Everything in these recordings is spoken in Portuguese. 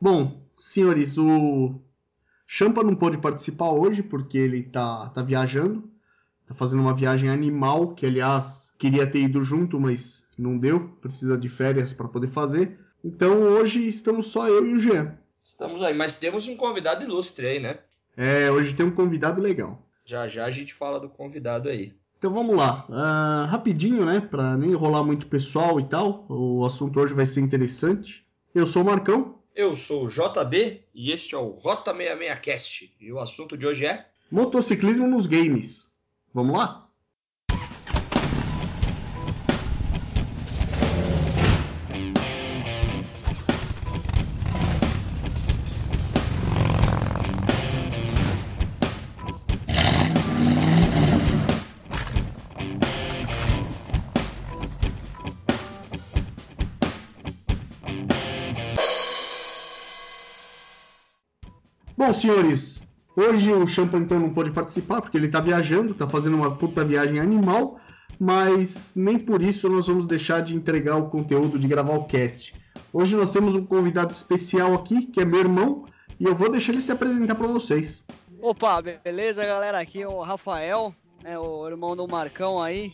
Bom, senhores, o Champa não pôde participar hoje porque ele tá, tá viajando. Tá fazendo uma viagem animal, que aliás queria ter ido junto, mas não deu. Precisa de férias para poder fazer. Então hoje estamos só eu e o Jean. Estamos aí, mas temos um convidado ilustre aí, né? É, hoje tem um convidado legal. Já já a gente fala do convidado aí. Então vamos lá, uh, rapidinho, né, para nem enrolar muito pessoal e tal. O assunto hoje vai ser interessante. Eu sou o Marcão. Eu sou o JB e este é o Rota 66 Cast. E o assunto de hoje é motociclismo nos games. Vamos lá? Bom, senhores, hoje o Champa então não pôde participar porque ele está viajando, está fazendo uma puta viagem animal, mas nem por isso nós vamos deixar de entregar o conteúdo de gravar o cast. Hoje nós temos um convidado especial aqui, que é meu irmão, e eu vou deixar ele se apresentar para vocês. Opa, beleza, galera? Aqui é o Rafael, é o irmão do Marcão aí.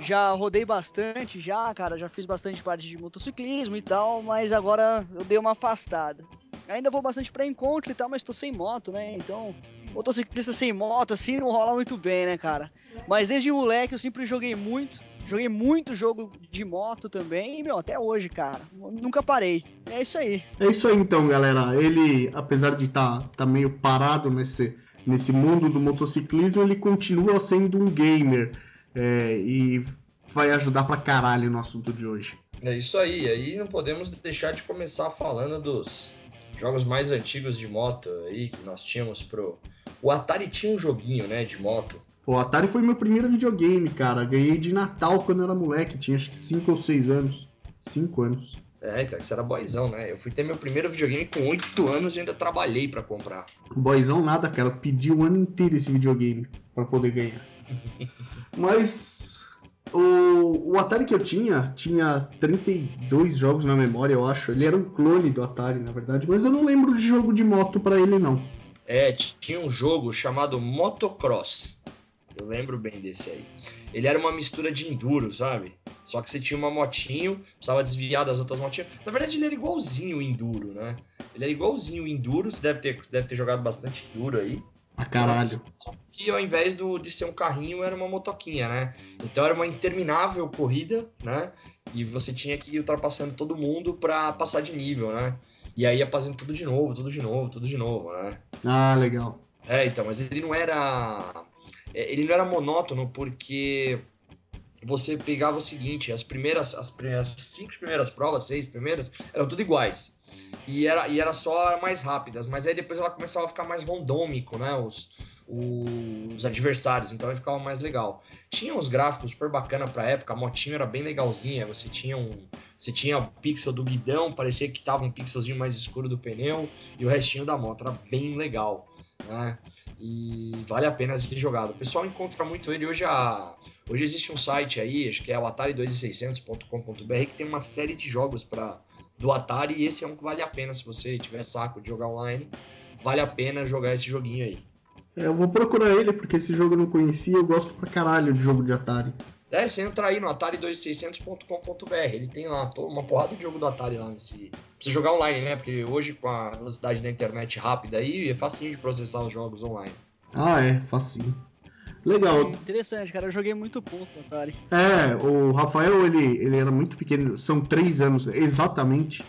Já rodei bastante, já, cara, já fiz bastante parte de motociclismo e tal, mas agora eu dei uma afastada. Ainda vou bastante para encontro e tal, mas tô sem moto, né? Então, motociclista sem moto assim não rola muito bem, né, cara? Mas desde moleque eu sempre joguei muito. Joguei muito jogo de moto também e, meu, até hoje, cara. Nunca parei. É isso aí. É isso aí então, galera. Ele, apesar de estar tá, tá meio parado nesse, nesse mundo do motociclismo, ele continua sendo um gamer. É, e vai ajudar pra caralho no assunto de hoje. É isso aí. Aí não podemos deixar de começar falando dos jogos mais antigos de moto aí que nós tínhamos pro. O Atari tinha um joguinho, né, de moto. O Atari foi meu primeiro videogame, cara. Ganhei de Natal quando eu era moleque, tinha acho que 5 ou 6 anos. 5 anos. É, então você era boizão, né? Eu fui ter meu primeiro videogame com 8 anos e ainda trabalhei para comprar. Boizão nada, cara. Eu pedi o ano inteiro esse videogame para poder ganhar. Mas o, o, Atari que eu tinha tinha 32 jogos na memória, eu acho. Ele era um clone do Atari, na verdade, mas eu não lembro de jogo de moto para ele, não. É, tinha um jogo chamado Motocross. Eu lembro bem desse aí. Ele era uma mistura de enduro, sabe? Só que você tinha uma motinho, precisava desviar das outras motinhas. Na verdade, ele era igualzinho o enduro, né? Ele era igualzinho o enduro. Você deve ter, deve ter jogado bastante enduro aí. A caralho. Só que ao invés do, de ser um carrinho, era uma motoquinha, né? Então era uma interminável corrida, né? E você tinha que ir ultrapassando todo mundo para passar de nível, né? E aí ia fazendo tudo de novo, tudo de novo, tudo de novo, né? Ah, legal. É, então, mas ele não era. É, ele não era monótono porque você pegava o seguinte, as primeiras, as, as cinco primeiras provas, seis primeiras, eram tudo iguais e era, e era só mais rápidas, mas aí depois ela começava a ficar mais randômico, né? Os, os adversários, então aí ficava mais legal. Tinha uns gráficos super bacana pra época, a motinha era bem legalzinha, você tinha um. Você tinha o pixel do guidão, parecia que tava um pixelzinho mais escuro do pneu, e o restinho da moto era bem legal, né? E vale a pena ser jogado. O pessoal encontra muito ele hoje a. Hoje existe um site aí, acho que é o atari2600.com.br, que tem uma série de jogos para do Atari e esse é um que vale a pena se você tiver saco de jogar online. Vale a pena jogar esse joguinho aí. É, eu vou procurar ele porque esse jogo eu não conhecia, eu gosto pra caralho de jogo de Atari. É, você entra aí no atari2600.com.br, ele tem lá uma porrada de jogo do Atari lá nesse. Precisa jogar online, né? Porque hoje com a velocidade da internet rápida aí, é facinho de processar os jogos online. Ah, é, facinho. Legal. Interessante, cara. Eu joguei muito pouco Atari. É, o Rafael, ele, ele era muito pequeno. São três anos, exatamente.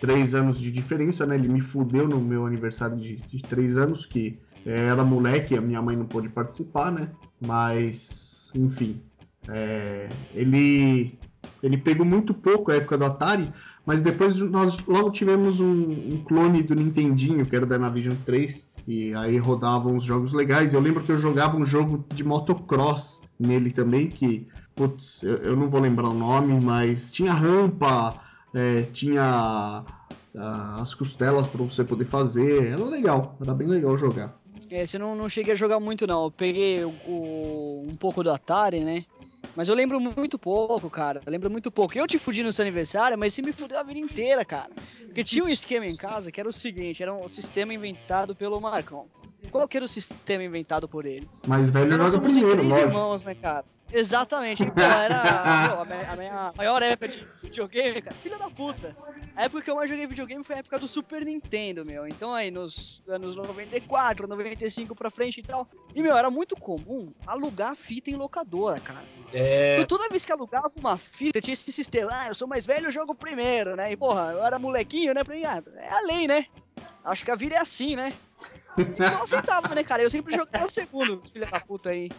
Três anos de diferença, né? Ele me fudeu no meu aniversário de, de três anos, que é, era moleque, a minha mãe não pôde participar, né? Mas, enfim. É, ele, ele pegou muito pouco a época do Atari, mas depois nós logo tivemos um, um clone do Nintendinho, que era da Navision 3 e aí rodavam os jogos legais. Eu lembro que eu jogava um jogo de motocross nele também, que, putz, eu, eu não vou lembrar o nome, mas tinha rampa, é, tinha uh, as costelas para você poder fazer. Era legal, era bem legal jogar. É, você não, não cheguei a jogar muito não. Eu peguei o, o, um pouco do Atari, né? Mas eu lembro muito pouco, cara. Eu lembro muito pouco. Eu te fudi no seu aniversário, mas você me fudeu a vida inteira, cara. Porque tinha um esquema em casa que era o seguinte, era um sistema inventado pelo Marcão. Qual que era o sistema inventado por ele? Mais velho Então nós joga somos primeiro, três lógico. irmãos, né, cara? Exatamente. Pô, era a, minha, a minha maior época de videogame, cara. Filha da puta. A época que eu mais joguei videogame foi a época do Super Nintendo, meu. Então aí, nos anos 94, 95 pra frente e tal. E, meu, era muito comum alugar fita em locadora, cara. É, Então toda vez que alugava uma fita, tinha esse sistema, ah, eu sou mais velho, eu jogo primeiro, né? E, porra, eu era molequinho, né? Pra mim, ah, é a lei, né? Acho que a vida é assim, né? Então eu aceitava, né, cara? Eu sempre jogava segundo, filha da puta aí.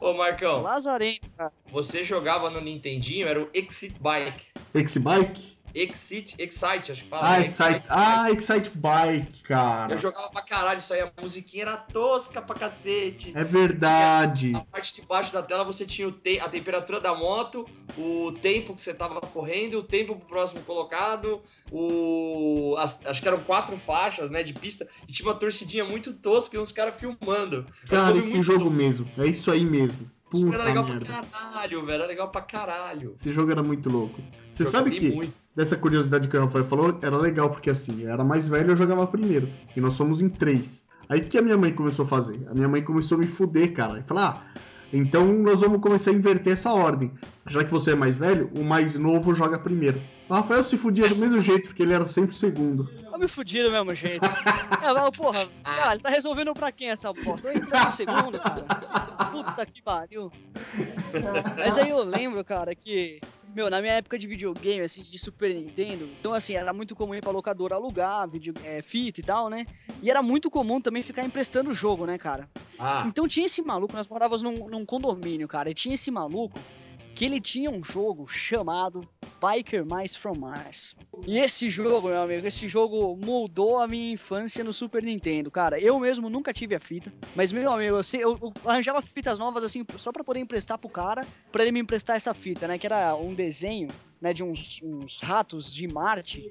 Ô, Marcão, Lazarento, cara. você jogava no Nintendinho, era o Exit Bike. Exit, Excite, acho que fala. Ah, né? Excite, ah, Excite Bike, cara. Eu jogava pra caralho isso aí, a musiquinha era tosca pra cacete. É verdade. A parte de baixo da tela você tinha o te- a temperatura da moto, o tempo que você tava correndo, o tempo pro próximo colocado, o. as- acho que eram quatro faixas, né, de pista, e tinha uma torcidinha muito tosca e uns caras filmando. Um Cara, esse jogo tosco. mesmo. É isso aí mesmo. Puta era legal merda. pra caralho, velho. Era legal pra caralho. Esse jogo era muito louco. Você sabe que muito. Dessa curiosidade que o Rafael falou, era legal, porque assim, eu era mais velho eu jogava primeiro. E nós somos em três. Aí o que a minha mãe começou a fazer? A minha mãe começou a me fuder, cara. E falar, ah, então nós vamos começar a inverter essa ordem. Já que você é mais velho, o mais novo joga primeiro. O Rafael se fudia do mesmo jeito, porque ele era sempre o segundo. Eu me fudi do mesmo jeito. É, mas, porra, cara, ele tá resolvendo pra quem essa bosta? Eu entrei no segundo, cara. Puta que pariu. Mas aí eu lembro, cara, que. Meu, na minha época de videogame, assim, de Super Nintendo, então assim, era muito comum ir pra locadora alugar, vídeo, é, fita e tal, né? E era muito comum também ficar emprestando o jogo, né, cara? Ah, Então tinha esse maluco, nós morávamos num, num condomínio, cara, e tinha esse maluco que ele tinha um jogo chamado Biker Mice from Mars. E esse jogo, meu amigo, esse jogo moldou a minha infância no Super Nintendo, cara. Eu mesmo nunca tive a fita, mas meu amigo, eu, eu- eu arranjava fitas novas assim só pra poder emprestar pro cara, pra ele me emprestar essa fita, né, que era um desenho, né, de uns, uns ratos de Marte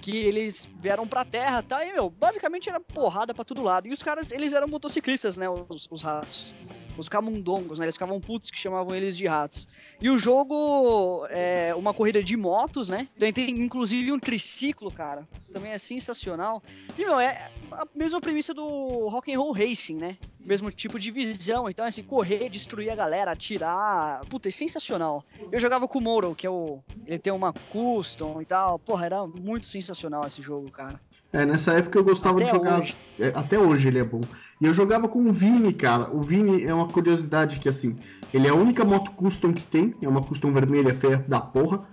que eles vieram pra terra, tá? E, meu, basicamente era porrada pra todo lado. E os caras, eles eram motociclistas, né? Os, os ratos. Os camundongos, né? Eles ficavam putos que chamavam eles de ratos. E o jogo é uma corrida de motos, né? Tem, inclusive um triciclo, cara. Também é sensacional. E, meu, é a mesma premissa do Rock and Roll Racing, né? Mesmo tipo de visão. Então, assim, correr, destruir a galera, atirar. Puta, é sensacional. Eu jogava com o Moro, que é o. Ele tem uma custom e tal. Porra, era muito sensacional esse jogo, cara. É, nessa época eu gostava Até de jogar. hoje. É, até hoje ele é bom. E eu jogava com o Vini, cara. O Vini é uma curiosidade que, assim, ele é a única moto custom que tem. É uma custom vermelha feia da porra.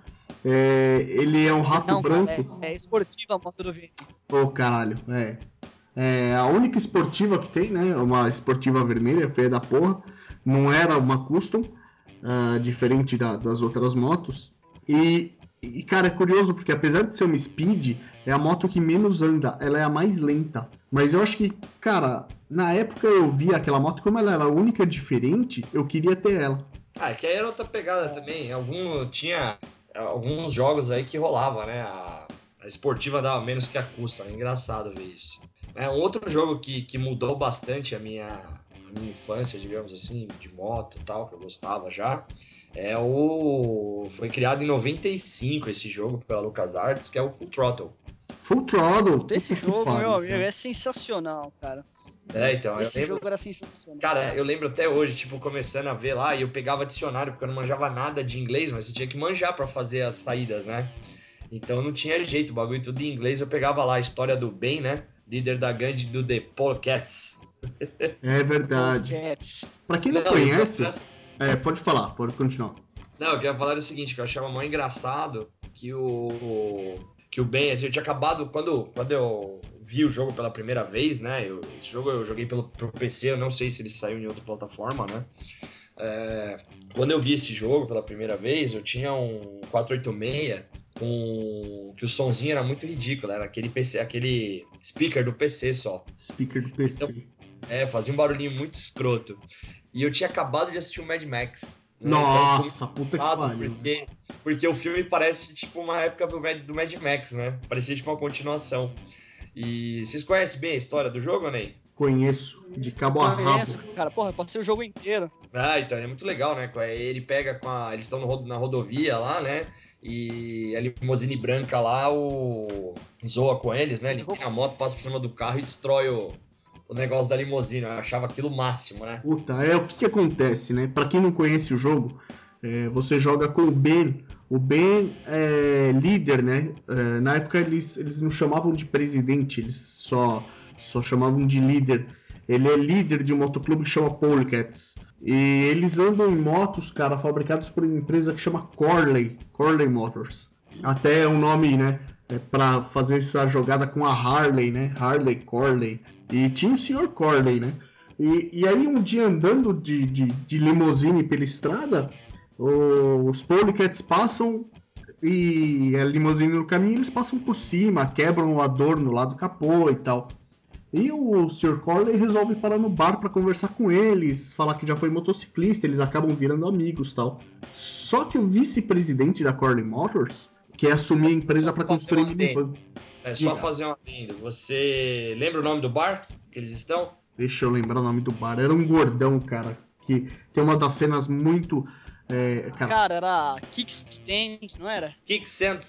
É, ele é um rato Não, branco. é, é esportiva a moto do Vini. Ô, caralho, é. É a única esportiva que tem, né? Uma esportiva vermelha, feia da porra. Não era uma custom, ah, diferente da- das outras motos. E, e, cara, é curioso porque apesar de ser uma speed, é a moto que menos anda, ela é a mais lenta. Mas eu acho que, cara, na época eu vi aquela moto, como ela era a única diferente, eu queria ter ela. ah, é que aí era outra pegada também. Algum, tinha alguns jogos aí que rolava, né? A, a esportiva dava menos que a custa. É engraçado ver isso. É, um outro jogo que, que mudou bastante a minha, a minha infância, digamos assim, de moto e tal, que eu gostava já. É o. Foi criado em 95 esse jogo pela LucasArts, que é o Full Throttle. Full Throttle. Esse jogo, pariu, meu amigo, é sensacional, cara. É, então, Esse eu lembro, jogo era sensacional. Cara, eu lembro até hoje, tipo, começando a ver lá, e eu pegava dicionário, porque eu não manjava nada de inglês, mas você tinha que manjar pra fazer as saídas, né? Então não tinha jeito, o bagulho tudo em inglês. Eu pegava lá a história do Ben, né? Líder da gangue do The Polecats. É verdade. Pra quem não, Não, conhece, eu- é, pode falar, pode continuar. Não, eu queria falar o seguinte, que eu achava mó engraçado que o que o Ben, assim, eu tinha acabado quando quando eu vi o jogo pela primeira vez, né? eu- esse jogo eu joguei pelo pro PC, eu não sei se ele saiu em outra plataforma, né? É, quando eu vi esse jogo pela primeira vez, eu tinha um 486 com que o sonzinho era muito ridículo, era aquele PC, aquele speaker do PC só. Speaker do PC. É, fazia um barulhinho muito escroto. E eu tinha acabado de assistir o Mad Max. né? Nossa, Então, eu tô puta que pariu. Porque, porque o filme parece tipo uma época do Mad, do Mad Max, né? Parecia tipo uma continuação. E vocês conhecem bem a história do jogo, Ney? Conheço, de cabo a Conheço, rabo. cara. Porra, eu passei o jogo inteiro. Ah, então é muito legal, né? Ele pega com a. Eles estão na rodovia lá, né? E a limusine branca lá, o. zoa com eles, né? Ele tem a moto, passa por cima do carro e destrói o, o negócio da limusine. Eu achava aquilo o máximo, né? Puta, é o que, que acontece, né? Pra quem não conhece o jogo, é, você joga com o Ben. O Ben é líder, né? É, na época eles, eles não chamavam de presidente, eles só, só chamavam de líder. Ele é líder de um motoclube que chama Polecats. E eles andam em motos, cara, fabricados por uma empresa que chama Corley, Corley Motors. Até é um nome, né, é para fazer essa jogada com a Harley, né, Harley Corley. E tinha o Sr. Corley, né. E, e aí um dia andando de, de, de limusine pela estrada, os Polecats passam e a limusine no caminho, eles passam por cima, quebram o adorno lá do capô e tal. E o Sr. Corley resolve parar no bar para conversar com eles, falar que já foi motociclista, eles acabam virando amigos tal. Só que o vice-presidente da Corley Motors quer assumir a empresa para construir um É só fazer um adendo. Você lembra o nome do bar que eles estão? Deixa eu lembrar o nome do bar. Era um gordão, cara, que tem uma das cenas muito. É, cara... cara, era Kickstand, não era? Kickstand,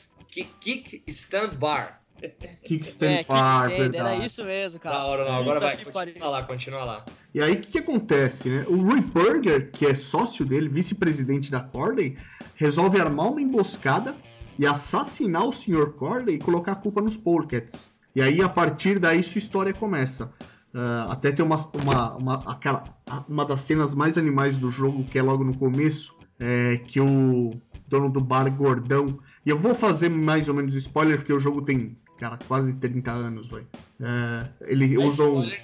Kickstand Bar. Kickstand é, Bar, verdade. Era isso mesmo, cara. Da hora, não. Agora vai, continua lá, continua lá. E aí, o que, que, acontece, né? O Roy Burger, que é sócio dele, vice-presidente da Corley, resolve armar uma emboscada e assassinar o Sr. Corley e colocar a culpa nos Polecats. E aí, a partir daí, sua história começa. Uh, até tem uma, uma, uma, uma das cenas mais animais do jogo, que é logo no começo, é que o dono do bar gordão. E eu vou fazer mais ou menos spoiler, porque o jogo tem cara, quase 30 anos, velho. É, ele Mas usou. Olha,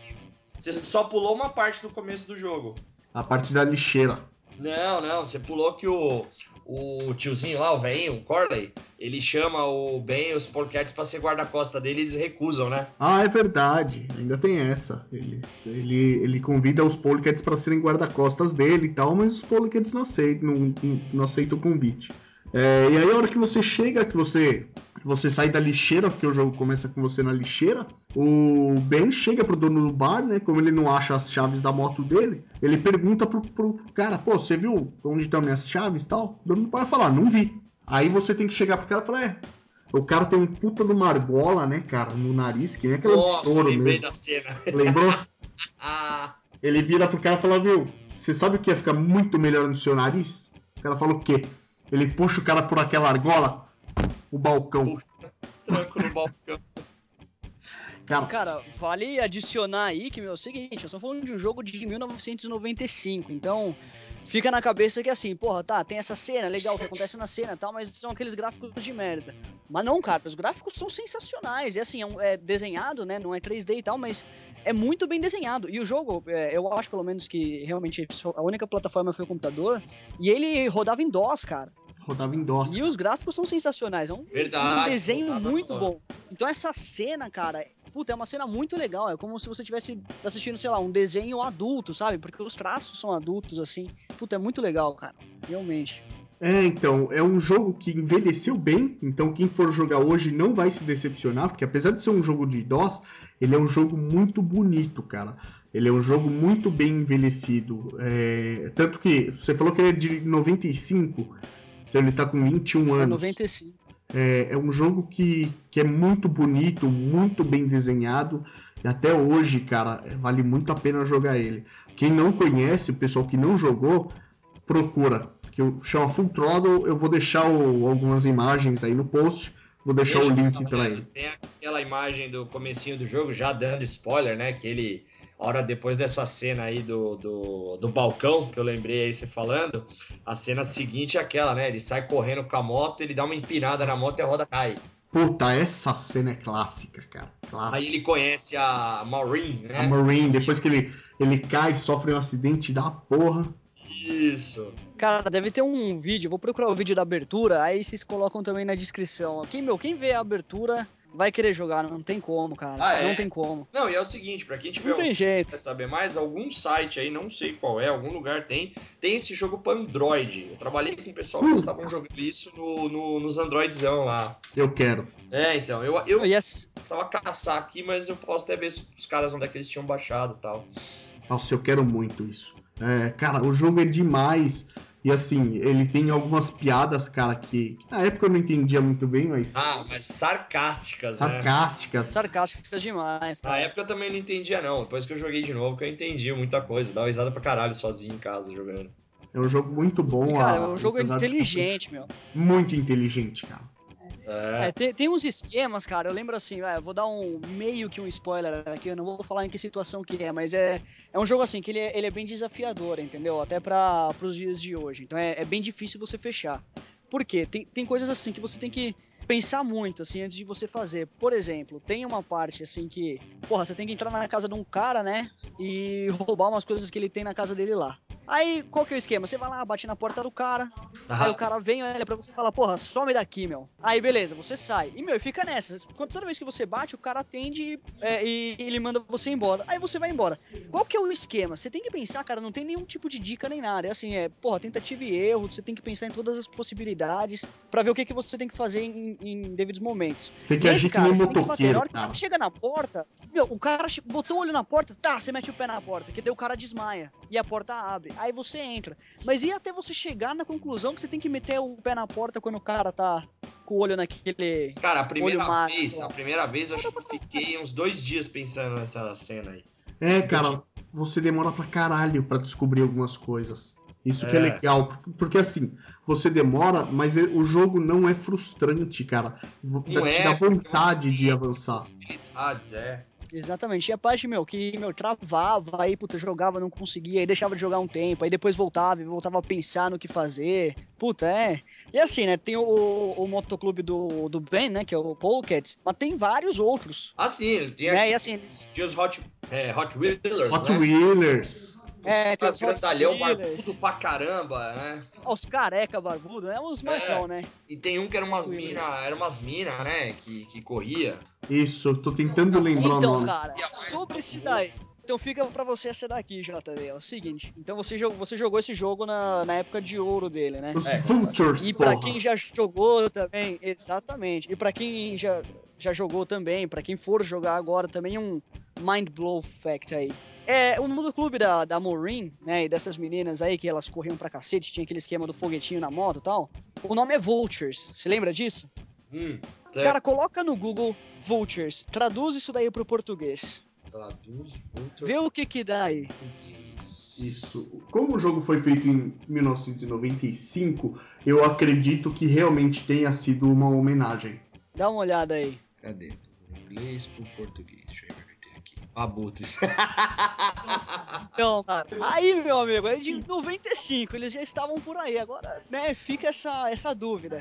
você só pulou uma parte do começo do jogo. A parte da lixeira. Não, não, você pulou que o, o tiozinho lá, o velhinho, o Corley, ele chama o Ben e os Porquetes pra ser guarda-costa dele e eles recusam, né? Ah, é verdade. Ainda tem essa. Eles, ele, ele convida os Polecats para serem guarda-costas dele e tal, mas os Polecats não aceitam, não, não aceitam o convite. É, e aí a hora que você chega, que você você sai da lixeira, porque o jogo começa com você na lixeira. O Ben chega pro dono do bar, né? Como ele não acha as chaves da moto dele, ele pergunta pro, pro cara: pô, você viu onde estão minhas chaves e tal? O dono do bar fala: não vi. Aí você tem que chegar pro cara e falar: é. O cara tem um puta de uma argola, né, cara, no nariz, que nem aquele Nossa, touro lembrei mesmo. da cena. Lembrou? ah. Ele vira pro cara e fala: viu, você sabe o que ia ficar muito melhor no seu nariz? O cara fala o quê? Ele puxa o cara por aquela argola, o balcão. Tranco no balcão. Cara, Cara, vale adicionar aí que, meu, é o seguinte, nós estamos falando de um jogo de 1995, então fica na cabeça que assim, porra, tá, tem essa cena, legal, o que acontece na cena e tal, mas são aqueles gráficos de merda. Mas não, cara, os gráficos são sensacionais, e assim, é, um, é desenhado, né, não é 3D e tal, mas é muito bem desenhado. E o jogo, é, eu acho pelo menos que realmente a única plataforma foi o computador, e ele rodava em DOS, cara rodava em DOS. E os gráficos são sensacionais, é um, Verdade, um desenho muito bom. Então essa cena, cara, puta, é uma cena muito legal. É como se você estivesse assistindo, sei lá, um desenho adulto, sabe? Porque os traços são adultos, assim. Puta, é muito legal, cara. Realmente. É, então, é um jogo que envelheceu bem, então quem for jogar hoje não vai se decepcionar, porque apesar de ser um jogo de DOS, ele é um jogo muito bonito, cara. Ele é um jogo muito bem envelhecido. É... Tanto que você falou que ele é de 95. Então ele tá com 21 é anos. É 95. É, é um jogo que, que é muito bonito, muito bem desenhado. E até hoje, cara, vale muito a pena jogar ele. Quem não conhece, o pessoal que não jogou, procura. Que chama Full Throttle. Eu vou deixar o, algumas imagens aí no post. Vou deixar Deixa o link para ele. Tem aquela imagem do comecinho do jogo, já dando spoiler, né? Que ele hora depois dessa cena aí do, do, do, balcão, que eu lembrei aí você falando, a cena seguinte é aquela, né? Ele sai correndo com a moto, ele dá uma empinada na moto e a roda cai. Puta, essa cena é clássica, cara. Clássica. Aí ele conhece a Maureen, né? A Maureen, depois que ele, ele cai, sofre um acidente da porra. Isso. Cara, deve ter um vídeo, vou procurar o vídeo da abertura, aí vocês colocam também na descrição. Quem, meu, quem vê a abertura vai querer jogar, não tem como, cara. Ah, é? Não tem como. Não, e é o seguinte, para quem tiver não tem jeito. quer saber mais, algum site aí, não sei qual é, algum lugar tem, tem esse jogo para Android. Eu trabalhei com o pessoal que estavam jogando isso no, no, nos Androidzão lá. Eu quero. É, então, eu, eu oh, yes. precisava caçar aqui, mas eu posso até ver se os caras onde é que eles tinham baixado e tal. Nossa, eu quero muito isso. É, cara, o jogo é demais. E assim, ele tem algumas piadas, cara, que na época eu não entendia muito bem, mas. Ah, mas sarcásticas, sarcásticas. né? Sarcásticas demais. Cara. Na época eu também não entendia, não. Depois que eu joguei de novo, que eu entendi muita coisa. Dava risada pra caralho sozinho em casa jogando. É um jogo muito bom. cara, é um jogo inteligente, meu. Muito inteligente, cara. É. É, tem, tem, uns esquemas, cara. Eu lembro assim, eu vou dar um meio que um spoiler aqui, eu não vou falar em que situação que é, mas é, é um jogo assim que ele é, ele é bem desafiador, entendeu? Até para os dias de hoje. Então é, é, bem difícil você fechar. Por quê? Tem, tem coisas assim que você tem que pensar muito assim antes de você fazer. Por exemplo, tem uma parte assim que, porra, você tem que entrar na casa de um cara, né? E roubar umas coisas que ele tem na casa dele lá. Aí, qual que é o esquema? Você vai lá, bate na porta do cara, aí o cara vem, olha pra você e fala, porra, some daqui, meu. Aí, beleza, você sai. E, meu, fica nessa. Toda vez que você bate, o cara atende é, e ele manda você embora. Aí você vai embora. Qual que é o esquema? Você tem que pensar, cara, não tem nenhum tipo de dica nem nada. É assim, é, porra, tentativa e erro, você tem que pensar em todas as possibilidades para ver o que, que você tem que fazer em, em devidos momentos. Você tem que agir que nem motoqueiro, hora que o cara chega na porta, meu, o cara botou o olho na porta, tá, você mete o pé na porta, que daí o cara desmaia e a porta abre aí você entra. Mas e até você chegar na conclusão que você tem que meter o pé na porta quando o cara tá com o olho naquele. Cara, a primeira vez, a primeira vez eu acho que eu fiquei uns dois dias pensando nessa cena aí. É, cara, você demora pra caralho pra descobrir algumas coisas. Isso é. que é legal, porque assim, você demora, mas o jogo não é frustrante, cara. Não te é, dá vontade de avançar. Possibilidades, é. Exatamente. E a parte, meu, que, meu, travava, aí, puta, jogava, não conseguia, aí deixava de jogar um tempo, aí depois voltava e voltava a pensar no que fazer. Puta, é. E assim, né, tem o, o motoclube do, do Ben, né, que é o Polecats, mas tem vários outros. Ah, sim, ele tem. Né, e assim, eles... Tinha os Hot, é, Hot Wheelers, Hot né? Wheelers. É, os grandalhão barbudo pra caramba, né? Os careca barbudo, né? Os marcão, é. né? E tem um que era umas mina, era umas mina, né? Que, que corria. Isso, tô tentando lembrar então, o nome. Então, cara, sobre esse daí. Então fica pra você essa daqui, JV. É o seguinte. Então você jogou, você jogou esse jogo na, na época de ouro dele, né? Os é, Vultures, E pra quem já jogou também, exatamente. E pra quem já, já jogou também, pra quem for jogar agora também um Mind Blow Fact aí. É, o mundo clube da, da Maureen, né, e dessas meninas aí que elas corriam pra cacete, tinha aquele esquema do foguetinho na moto e tal. O nome é Vultures, se lembra disso? Hum, Cara, coloca no Google Vultures, traduz isso daí pro português. Traduz Vultures. Vê o que que dá aí. Isso. Como o jogo foi feito em 1995, eu acredito que realmente tenha sido uma homenagem. Dá uma olhada aí. Cadê? Do inglês pro português. Abutres. então, cara, aí, meu amigo, é de 95, eles já estavam por aí. Agora, né, fica essa, essa dúvida.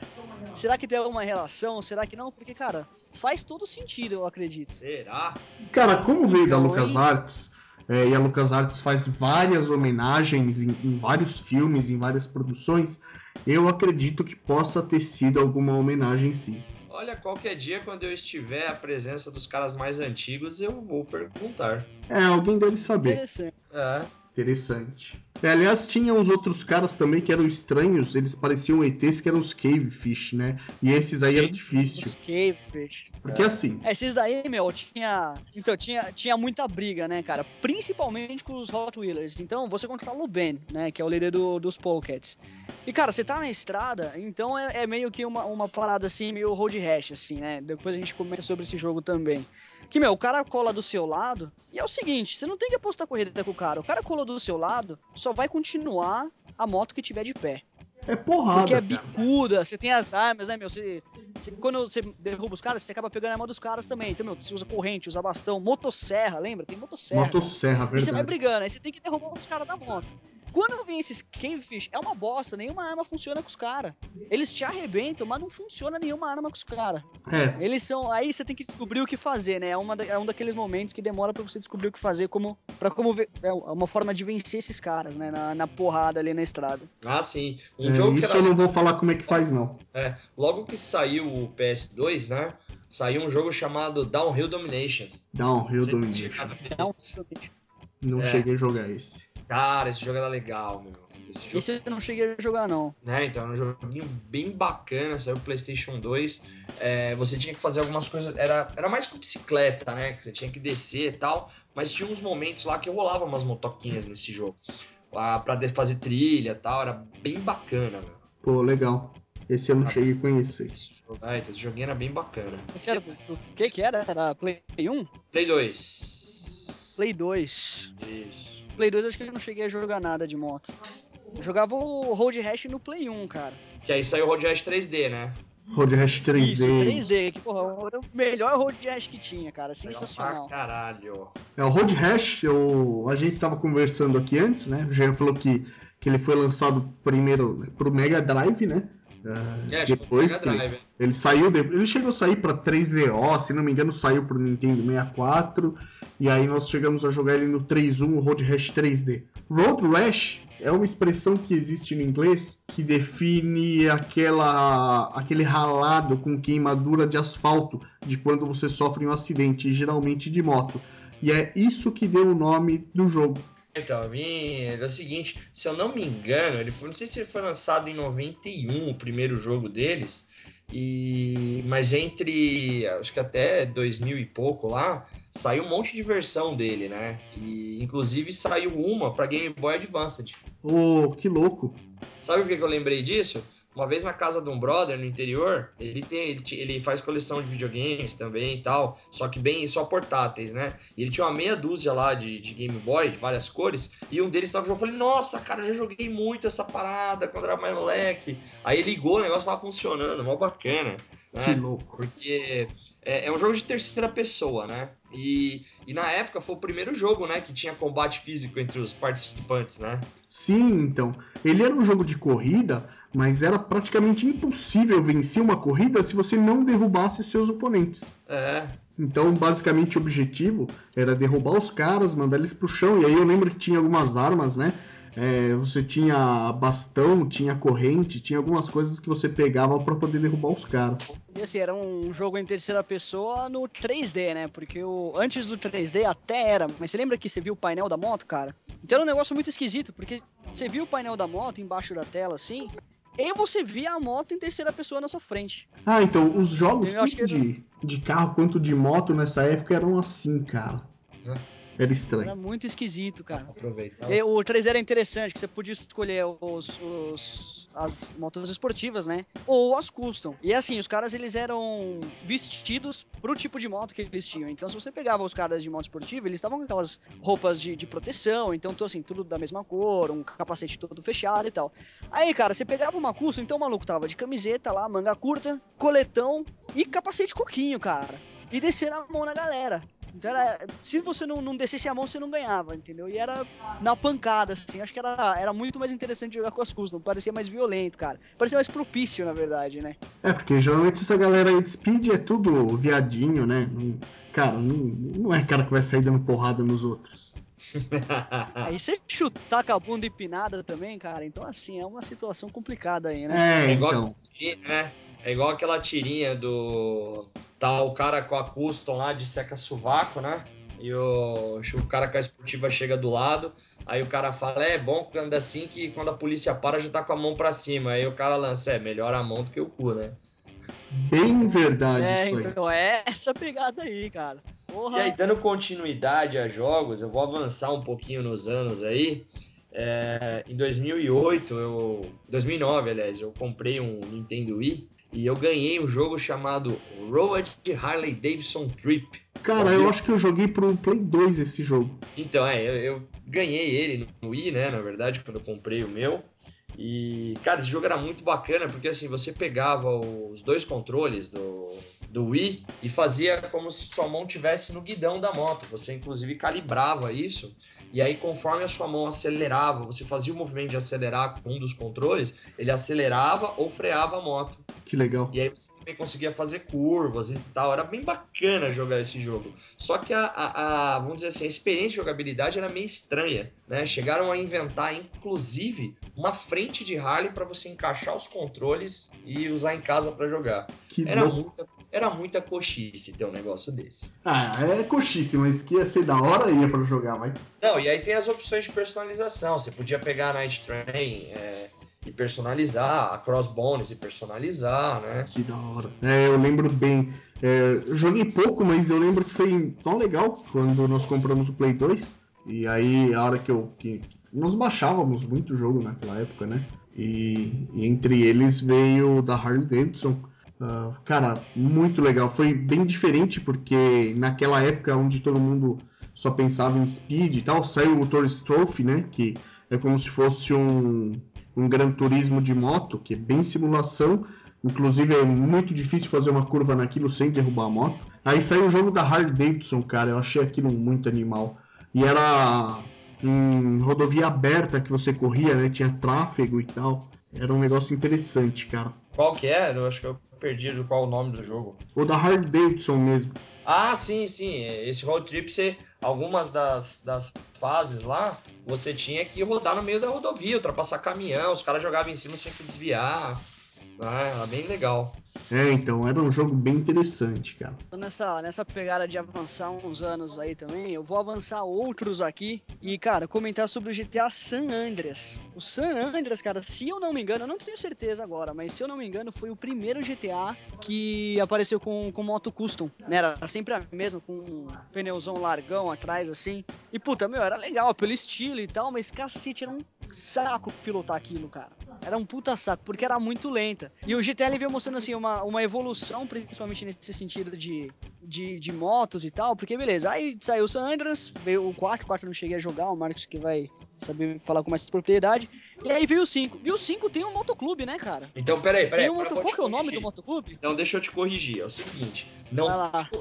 Será que tem alguma relação? Será que não? Porque, cara, faz todo sentido, eu acredito. Será? Cara, como veio da então, LucasArts, é, e a LucasArts faz várias homenagens em, em vários filmes, em várias produções, eu acredito que possa ter sido alguma homenagem sim. Olha, qualquer dia, quando eu estiver à presença dos caras mais antigos, eu vou perguntar. É, alguém deve saber. Interessante. É. Interessante. É, aliás, tinha os outros caras também que eram estranhos, eles pareciam ETs que eram os Cavefish, né? E esses aí eram difíceis. Os Cavefish. Porque é. assim. Esses daí, meu, tinha. Então, tinha, tinha muita briga, né, cara? Principalmente com os Hot Wheelers. Então, você controla o Ben, né? Que é o líder do, dos Polecats. E, cara, você tá na estrada, então é, é, meio que uma, uma parada assim, meio road rash, assim, né? Depois a gente comenta sobre esse jogo também. Que, meu, o cara cola do seu lado, e é o seguinte, você não tem que apostar corrida com o cara. O cara colou do seu lado, só vai continuar a moto que tiver de pé. É porrada. Porque é bicuda, você tem as armas, né, meu? Você, você, quando você derruba os caras, você acaba pegando a mão dos caras também. Então, meu, você usa corrente, usa bastão, motosserra, lembra? Tem motosserra. Motosserra, verdade. E você vai brigando, aí você tem que derrubar os caras da moto. Quando vem esses cavefish, é uma bosta, nenhuma arma funciona com os caras. Eles te arrebentam, mas não funciona nenhuma arma com os caras. É. Eles são. Aí você tem que descobrir o que fazer, né? É, uma, é um daqueles momentos que demora para você descobrir o que fazer como. para como é uma forma de vencer esses caras, né? Na, na porrada ali na estrada. Ah, sim. Um é, jogo isso era... eu não vou falar como é que faz, não. É. Logo que saiu o PS2, né? Saiu um jogo chamado Downhill Domination. Downhill Domination. Não é. cheguei a jogar esse. Cara, esse jogo era legal, meu. Esse, jogo... esse eu não cheguei a jogar, não. Né, então, era um joguinho bem bacana, saiu o PlayStation 2. É, você tinha que fazer algumas coisas. Era, era mais com bicicleta, né? Que você tinha que descer e tal. Mas tinha uns momentos lá que rolava umas motoquinhas nesse jogo. para fazer trilha e tal, era bem bacana, meu. Pô, legal. Esse eu não cheguei a conhecer. Ah, esse joguinho era bem bacana. Esse era, o que que era? Era Play 1? Play 2. Play 2. Isso. Play 2 acho que eu não cheguei a jogar nada de moto. Eu jogava o Road Rash no Play 1, cara. Que aí saiu o Road Rash 3D, né? Road Rash 3D. Isso, 3D, que porra, era o melhor Road Rash que tinha, cara. Sensacional. Pra caralho. É, o Road Rash, eu, a gente tava conversando aqui antes, né? O Jean falou que, que ele foi lançado primeiro pro Mega Drive, né? Uh, É, depois que Drive. ele saiu, de- ele chegou a sair para 3DO, se não me engano, saiu pro Nintendo 64 e aí nós chegamos a jogar ele no 3.1, o Road Rash 3D. Road Rash é uma expressão que existe no inglês que define aquela aquele ralado com queimadura de asfalto de quando você sofre um acidente, geralmente de moto. E é isso que deu o nome do jogo. Então, vim. É o seguinte, se eu não me engano, ele foi. Não sei se ele foi lançado em 91, o primeiro jogo deles. E. Mas entre. Acho que até 2000 e pouco lá, saiu um monte de versão dele, né? E inclusive saiu uma para Game Boy Advance. Oh, que louco! Sabe por que que eu lembrei disso? Uma vez na casa de um brother no interior, ele tem, ele, ele faz coleção de videogames também e tal, só que bem só portáteis, né? E ele tinha uma meia dúzia lá de, de Game Boy, de várias cores, e um deles tava jogando. Eu falei, nossa, cara, eu já joguei muito essa parada quando era mais moleque. Aí ligou, o negócio tava funcionando, mó bacana. Que Né? louco! Porque é, é um jogo de terceira pessoa, né? E, e na época foi o primeiro jogo, né, que tinha combate físico entre os participantes, né? Sim, então. Ele era um jogo de corrida, mas era praticamente impossível vencer uma corrida se você não derrubasse seus oponentes. É, Então, basicamente, o objetivo era derrubar os caras, mandar eles pro chão. E aí eu lembro que tinha algumas armas, né? É, você tinha bastão, tinha corrente, tinha algumas coisas que você pegava para poder derrubar os caras. E assim, era um jogo em terceira pessoa no 3D, né? Porque o, antes do 3D até era. Mas você lembra que você viu o painel da moto, cara? Então era um negócio muito esquisito, porque você viu o painel da moto embaixo da tela, assim, e você via a moto em terceira pessoa na sua frente. Ah, então os jogos tanto que era- de, de carro quanto de moto nessa época eram assim, cara. É. Era Era estranho. muito esquisito, cara. aproveitar. E o 3D era interessante, que você podia escolher os, os- as motos esportivas, né? Ou as custom. E assim, os caras eles eram vestidos pro tipo de moto que eles tinham. Então, se você pegava os caras de moto esportiva, eles estavam com aquelas roupas de, de proteção, então tudo assim, tudo da mesma cor, um capacete todo fechado e tal. Aí, cara, você pegava uma custom, então o maluco tava de camiseta lá, manga curta, coletão e capacete coquinho, cara. E descer a mão na galera. Então era, se você não, não descesse a mão, você não ganhava, entendeu? E era na pancada, assim. Acho que era, era muito mais interessante jogar com as custom. Parecia mais violento, cara. Parecia mais propício, na verdade, né? É, porque geralmente essa galera aí de speed é tudo viadinho, né? Não- cara, não, não é cara que vai sair dando porrada nos outros. Aí você chutar com a bunda empinada também, cara. Então, assim, é uma situação complicada aí, né? É, É igual, então. né? é igual aquela tirinha do. Tá o cara com a custom lá de seca sovaco, né? E o, o cara com a esportiva chega do lado. Aí o cara fala: É bom que anda assim que quando a polícia para já tá com a mão pra cima. Aí o cara lança: É melhor a mão do que o cu, né? Bem verdade É, isso aí. então é essa pegada aí, cara. Porra. E aí, dando continuidade a jogos, eu vou avançar um pouquinho nos anos aí. É, em 2008, eu, 2009, aliás, eu comprei um Nintendo Wii e eu ganhei um jogo chamado Road Harley Davidson Trip. Cara, eu acho que eu joguei pro Play 2 esse jogo. Então, é, eu, eu ganhei ele no Wii, né, na verdade, quando eu comprei o meu. E, cara, esse jogo era muito bacana, porque assim, você pegava os dois controles do, do Wii e fazia como se sua mão tivesse no guidão da moto. Você, inclusive, calibrava isso. E aí, conforme a sua mão acelerava, você fazia o movimento de acelerar com um dos controles, ele acelerava ou freava a moto. Que legal. E aí você também conseguia fazer curvas e tal. Era bem bacana jogar esse jogo. Só que a, a- a- vamos dizer assim, a experiência de jogabilidade era meio estranha, né? Chegaram a inventar, inclusive, uma frente de Harley para você encaixar os controles e usar em casa para jogar. Que Era louco. muita, era muita cochice ter um negócio desse. Ah, é coxice, mas que ia ser da hora ia pra jogar, vai. Não, e aí tem as opções de personalização. Você podia pegar a Night Train é, e personalizar, a Crossbones e personalizar, né? Que da hora. É, eu lembro bem. É, joguei pouco, mas eu lembro que foi tão legal quando nós compramos o Play 2. E aí, a hora que eu. Que, nós baixávamos muito jogo naquela época, né? E, e entre eles veio da Harley Davidson. Uh, cara, muito legal. Foi bem diferente porque naquela época onde todo mundo só pensava em speed e tal, saiu o Tourist Trophy, né? Que é como se fosse um, um Gran Turismo de moto, que é bem simulação. Inclusive é muito difícil fazer uma curva naquilo sem derrubar a moto. Aí saiu o jogo da Harley Davidson, cara. Eu achei aquilo muito animal. E era em rodovia aberta que você corria, né? Tinha tráfego e tal. Era um negócio interessante, cara. Qual que era? Eu acho que eu perdi qual o nome do jogo. O da Harley Davidson mesmo. Ah, sim, sim. Esse road trip, você, algumas das, das fases lá, você tinha que rodar no meio da rodovia, ultrapassar caminhão, os caras jogavam em cima, você tinha que desviar. Ah, era bem legal. É, então, era um jogo bem interessante, cara. Nessa, nessa pegada de avançar uns anos aí também, eu vou avançar outros aqui e, cara, comentar sobre o GTA San Andreas. O San Andreas, cara, se eu não me engano, eu não tenho certeza agora, mas se eu não me engano, foi o primeiro GTA que apareceu com, com moto custom, né? Era sempre a mesma, com um pneuzão largão atrás, assim. E, puta, meu, era legal pelo estilo e tal, mas cacete, era um saco pilotar aquilo, cara. Era um puta saco, porque era muito lenta. E o GTL veio mostrando assim uma, uma evolução, principalmente nesse sentido de, de, de motos e tal, porque beleza, aí saiu o San Andreas, veio o 4, o 4 não cheguei a jogar, o Marcos que vai saber falar com mais propriedade. E aí veio o 5. E o 5 tem um motoclube, né, cara? Então, peraí, peraí. Tem um que é o nome do motoclube? Então, deixa eu te corrigir. É o seguinte: não,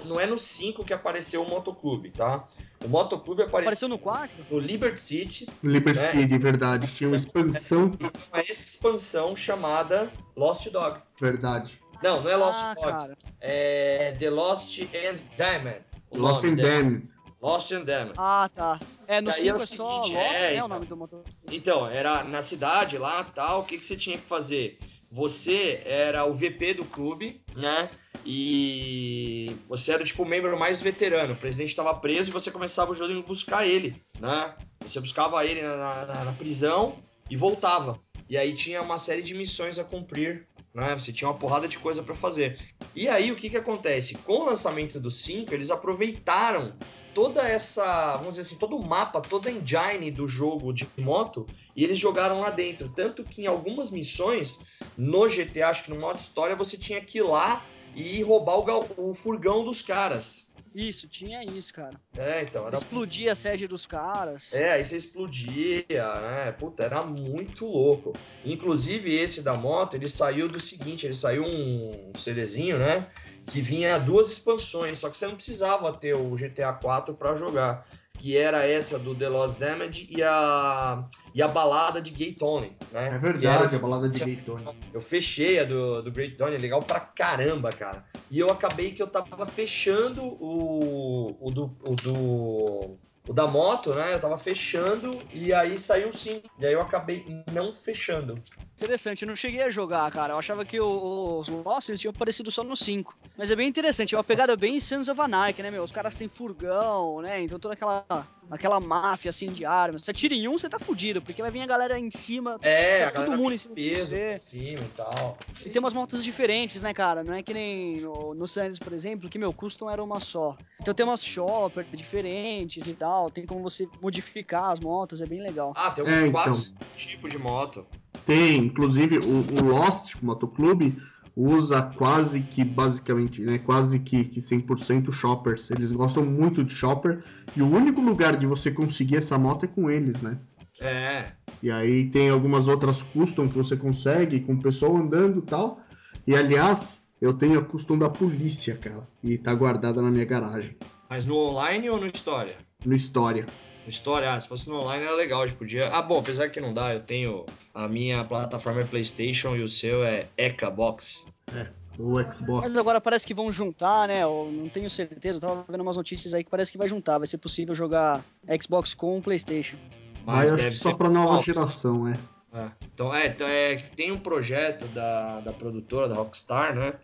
não é no 5 que apareceu o motoclube, tá? O motoclube apareceu, apareceu no 4? No Liberty City. Liberty né? City, verdade. Tinha uma expansão. Uma expansão chamada Lost Dog. Verdade. Não, não é Lost ah, Dog. Cara. É The Lost and Damned. Lost and Damned. Lost and Damned. Ah, tá. É, no 5 é, é só Lost, é, né, o nome do motor. Então, era na cidade lá, tal, o que, que você tinha que fazer? Você era o VP do clube, né? E você era tipo o membro mais veterano. O presidente estava preso e você começava o jogo em buscar ele, né? Você buscava ele na, na, na prisão e voltava. E aí tinha uma série de missões a cumprir né? Você tinha uma porrada de coisa para fazer. E aí o que que acontece? Com o lançamento do 5, eles aproveitaram toda essa, vamos dizer assim, todo o mapa, toda a engine do jogo de moto e eles jogaram lá dentro. Tanto que em algumas missões no GTA, acho que no modo história, você tinha que ir lá e roubar o, o furgão dos caras. Isso, tinha isso, cara. É, então. Era... Explodia a sede dos caras. É, aí você explodia, né? Puta, era muito louco. Inclusive, esse da moto, ele saiu do seguinte: ele saiu um CDzinho, né? Que vinha duas expansões, só que você não precisava ter o GTA 4 para jogar que era essa do The Lost Damage e a, e a balada de Gay Tony, né? É verdade, a balada de Gay Tony. Eu fechei a do, do Great Tony, legal pra caramba, cara. E eu acabei que eu tava fechando o, o, do, o do o da moto, né? Eu tava fechando e aí saiu sim. E aí eu acabei não fechando. Interessante, eu não cheguei a jogar, cara. Eu achava que os Lost tinham aparecido só no 5. Mas é bem interessante, é uma pegada bem Sons of Anarchy, né, meu? Os caras têm furgão, né? Então toda aquela, aquela máfia assim de armas. Se atira em um, você tá fudido, porque vai vir a galera em cima. É, tá todo mundo em cima peso, de cima e tal. E tem umas motos diferentes, né, cara? Não é que nem no, no Sands, por exemplo, que meu custom era uma só. Então tem umas shopper diferentes e tal. Tem como você modificar as motos, é bem legal. Ah, tem alguns é, quatro então. tipos de moto. Tem, inclusive o, o Lost Motoclube usa quase que basicamente, né, quase que, que 100% shoppers. Eles gostam muito de shopper e o único lugar de você conseguir essa moto é com eles, né? É. E aí tem algumas outras custom que você consegue com o pessoal andando e tal. E aliás, eu tenho a custom da polícia, cara, e tá guardada na minha garagem. Mas no online ou no história? No história. No história, ah, se fosse no online era legal, a gente podia. Ah, bom, apesar que não dá, eu tenho a minha plataforma é PlayStation e o seu é Eka Box. É, o Xbox. Mas agora parece que vão juntar, né? Eu não tenho certeza, eu tava vendo umas notícias aí que parece que vai juntar. Vai ser possível jogar Xbox com o PlayStation. Mas, Mas acho que só pra nova geração, né? É. Então, é, então é tem um projeto da, da produtora, da Rockstar, né?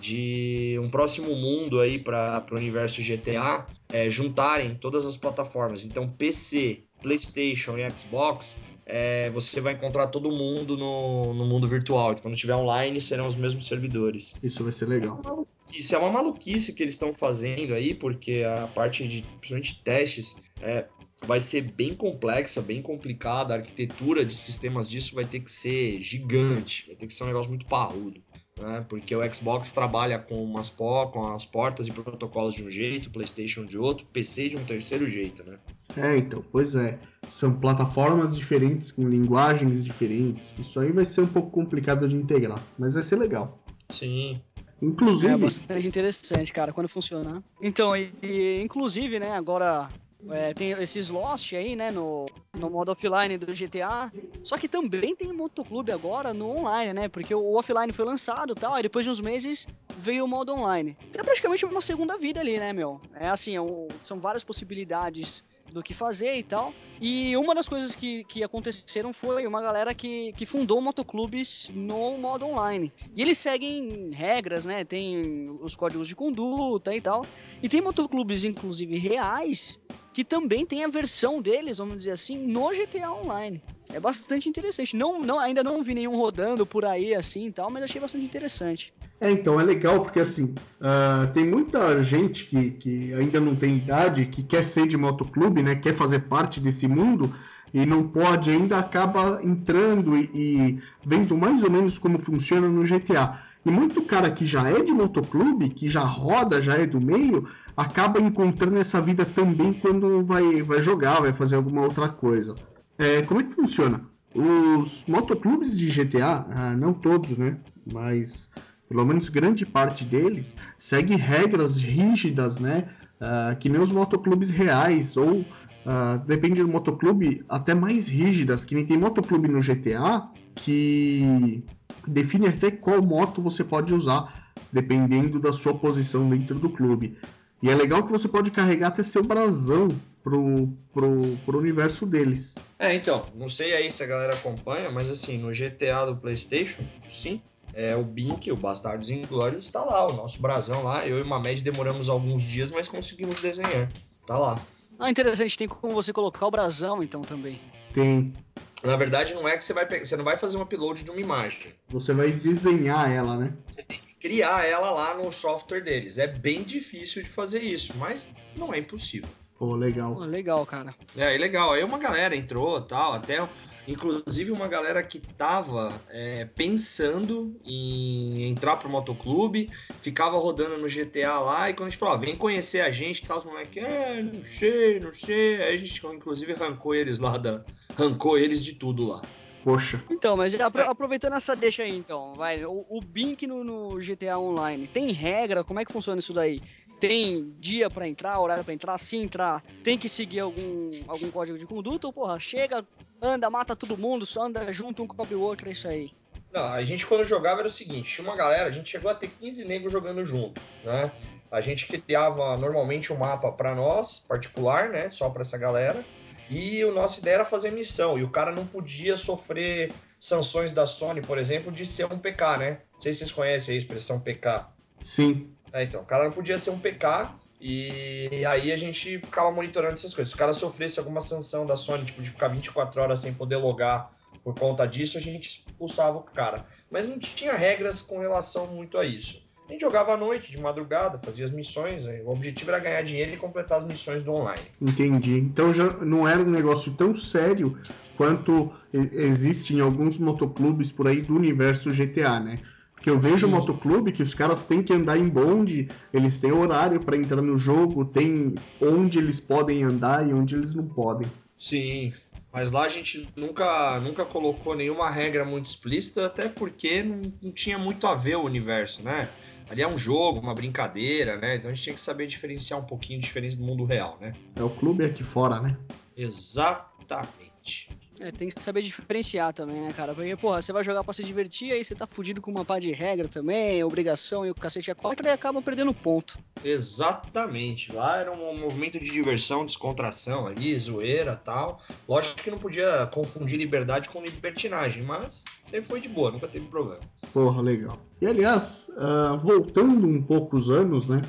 De um próximo mundo aí para o universo GTA é, juntarem todas as plataformas. Então, PC, PlayStation e Xbox é, você vai encontrar todo mundo no, no mundo virtual. Quando tiver online, serão os mesmos servidores. Isso vai ser legal. Isso é uma maluquice que eles estão fazendo aí, porque a parte de, principalmente testes, é, vai ser bem complexa, bem complicada. A arquitetura de sistemas disso vai ter que ser gigante, vai ter que ser um negócio muito parrudo. Né? Porque o Xbox trabalha com, umas com as portas e protocolos de um jeito, o PlayStation de outro, PC de um terceiro jeito, né? É, então, pois é. São plataformas diferentes, com linguagens diferentes. Isso aí vai ser um pouco complicado de integrar, mas vai ser legal. Sim. Inclusive. É bastante interessante, cara, quando funcionar. Então, e, e inclusive, né, agora é, tem esses Lost aí, né, no, no modo offline do GTA. Só que também tem motoclube agora no online, né? Porque o offline foi lançado tal, e depois de uns meses veio o modo online. Então é praticamente uma segunda vida ali, né, meu? É assim, é um, são várias possibilidades do que fazer e tal. E uma das coisas que, que aconteceram foi uma galera que, que fundou motoclubes no modo online. E eles seguem regras, né? Tem os códigos de conduta e tal. E tem motoclubes, inclusive, reais que também tem a versão deles, vamos dizer assim, no GTA Online. É bastante interessante. Não, não, ainda não vi nenhum rodando por aí assim e tal, mas achei bastante interessante. É, então é legal porque assim uh, tem muita gente que, que ainda não tem idade, que quer ser de motoclube, né? Quer fazer parte desse mundo e não pode ainda acaba entrando e, e vendo mais ou menos como funciona no GTA. E muito cara que já é de motoclube, que já roda, já é do meio, acaba encontrando essa vida também quando vai, vai jogar, vai fazer alguma outra coisa. É, como é que funciona? Os motoclubes de GTA, ah, não todos, né? Mas pelo menos grande parte deles segue regras rígidas, né? Ah, que nem os motoclubes reais, ou ah, depende do motoclube, até mais rígidas, que nem tem motoclube no GTA que define até qual moto você pode usar, dependendo da sua posição dentro do clube. E é legal que você pode carregar até seu brasão pro, pro, pro universo deles. É, então, não sei aí se a galera acompanha, mas assim, no GTA do PlayStation, sim, é, o Bink, o Bastardos Inglórios, tá lá, o nosso brasão lá. Eu e o Mamed demoramos alguns dias, mas conseguimos desenhar. Tá lá. Ah, interessante, tem como você colocar o brasão então também. Tem. Na verdade, não é que você vai você não vai fazer um upload de uma imagem. Você vai desenhar ela, né? Você tem que criar ela lá no software deles. É bem difícil de fazer isso, mas não é impossível. Pô, legal. Pô, legal, cara. É, legal. Aí uma galera entrou tal, até inclusive uma galera que tava é, pensando em entrar pro motoclube, ficava rodando no GTA lá, e quando a gente falou, ah, vem conhecer a gente, tal, os moleques, é, não sei, não sei. Aí a gente inclusive arrancou eles lá da. arrancou eles de tudo lá. Poxa. Então, mas aproveitando essa deixa aí, então, vai. O, o Bink no, no, GTA Online tem regra? Como é que funciona isso daí? Tem dia para entrar, horário para entrar? Se entrar, tem que seguir algum, algum código de conduta? Ou, porra, chega, anda, mata todo mundo, só anda junto um cobre o outro, é isso aí. Não, a gente quando jogava era o seguinte, tinha uma galera, a gente chegou a ter 15 negros jogando junto, né? A gente criava normalmente um mapa para nós, particular, né? Só para essa galera. E a nossa ideia era fazer missão. E o cara não podia sofrer sanções da Sony, por exemplo, de ser um PK, né? Não sei se vocês conhecem a expressão PK. Sim. É, então, o cara não podia ser um PK e aí a gente ficava monitorando essas coisas. Se o cara sofresse alguma sanção da Sony, tipo de ficar 24 horas sem poder logar por conta disso, a gente expulsava o cara. Mas não tinha regras com relação muito a isso. A gente jogava à noite, de madrugada, fazia as missões. O objetivo era ganhar dinheiro e completar as missões do online. Entendi. Então já não era um negócio tão sério quanto existe em alguns motoclubes por aí do universo GTA, né? Porque eu vejo Sim. motoclube que os caras têm que andar em bonde, eles têm horário para entrar no jogo, tem onde eles podem andar e onde eles não podem. Sim, mas lá a gente nunca, nunca colocou nenhuma regra muito explícita, até porque não, não, tinha muito a ver o universo, né? Ali é um jogo, uma brincadeira, né? Então a gente tinha que saber diferenciar um pouquinho a diferença do mundo real, né? É o clube aqui fora, né? Exatamente. É, tem que saber diferenciar também, né, cara? Porque, porra, você vai jogar pra se divertir, aí você tá fudido com uma pá de regra também, obrigação e o cacete a quatro, e acaba perdendo ponto. Exatamente. Lá era um movimento de diversão, descontração ali, zoeira tal. Lógico que não podia confundir liberdade com libertinagem, mas sempre foi de boa, nunca teve problema. Porra, legal. E aliás, uh, voltando um pouco os anos, né?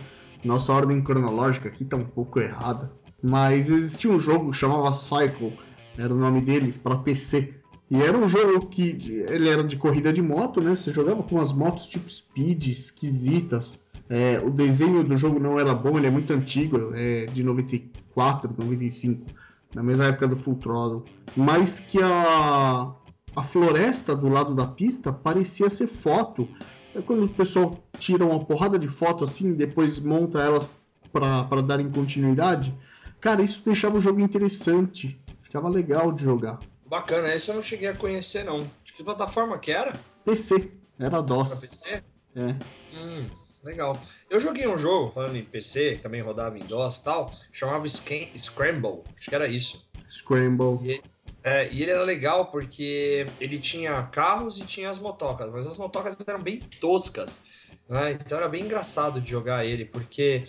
Nossa ordem cronológica aqui tá um pouco errada. Mas existia um jogo que chamava Cycle era o nome dele, para PC. E era um jogo que ele era de corrida de moto, né? Você jogava com umas motos tipo Speed, esquisitas. É, o desenho do jogo não era bom, ele é muito antigo, é de 94, 95, na mesma época do Full Throttle. Mas que a, a floresta do lado da pista parecia ser foto. Sabe quando o pessoal tira uma porrada de foto assim depois monta elas para darem continuidade? Cara, isso deixava o jogo interessante. Ficava legal de jogar. Bacana, esse eu não cheguei a conhecer não. De que plataforma que era? PC, era DOS. Era PC? É. Hum, legal. Eu joguei um jogo, falando em PC, que também rodava em DOS e tal, chamava Scramble, acho que era isso. Scramble. E, é, e ele era legal porque ele tinha carros e tinha as motocas, mas as motocas eram bem toscas. Né? Então era bem engraçado de jogar ele, porque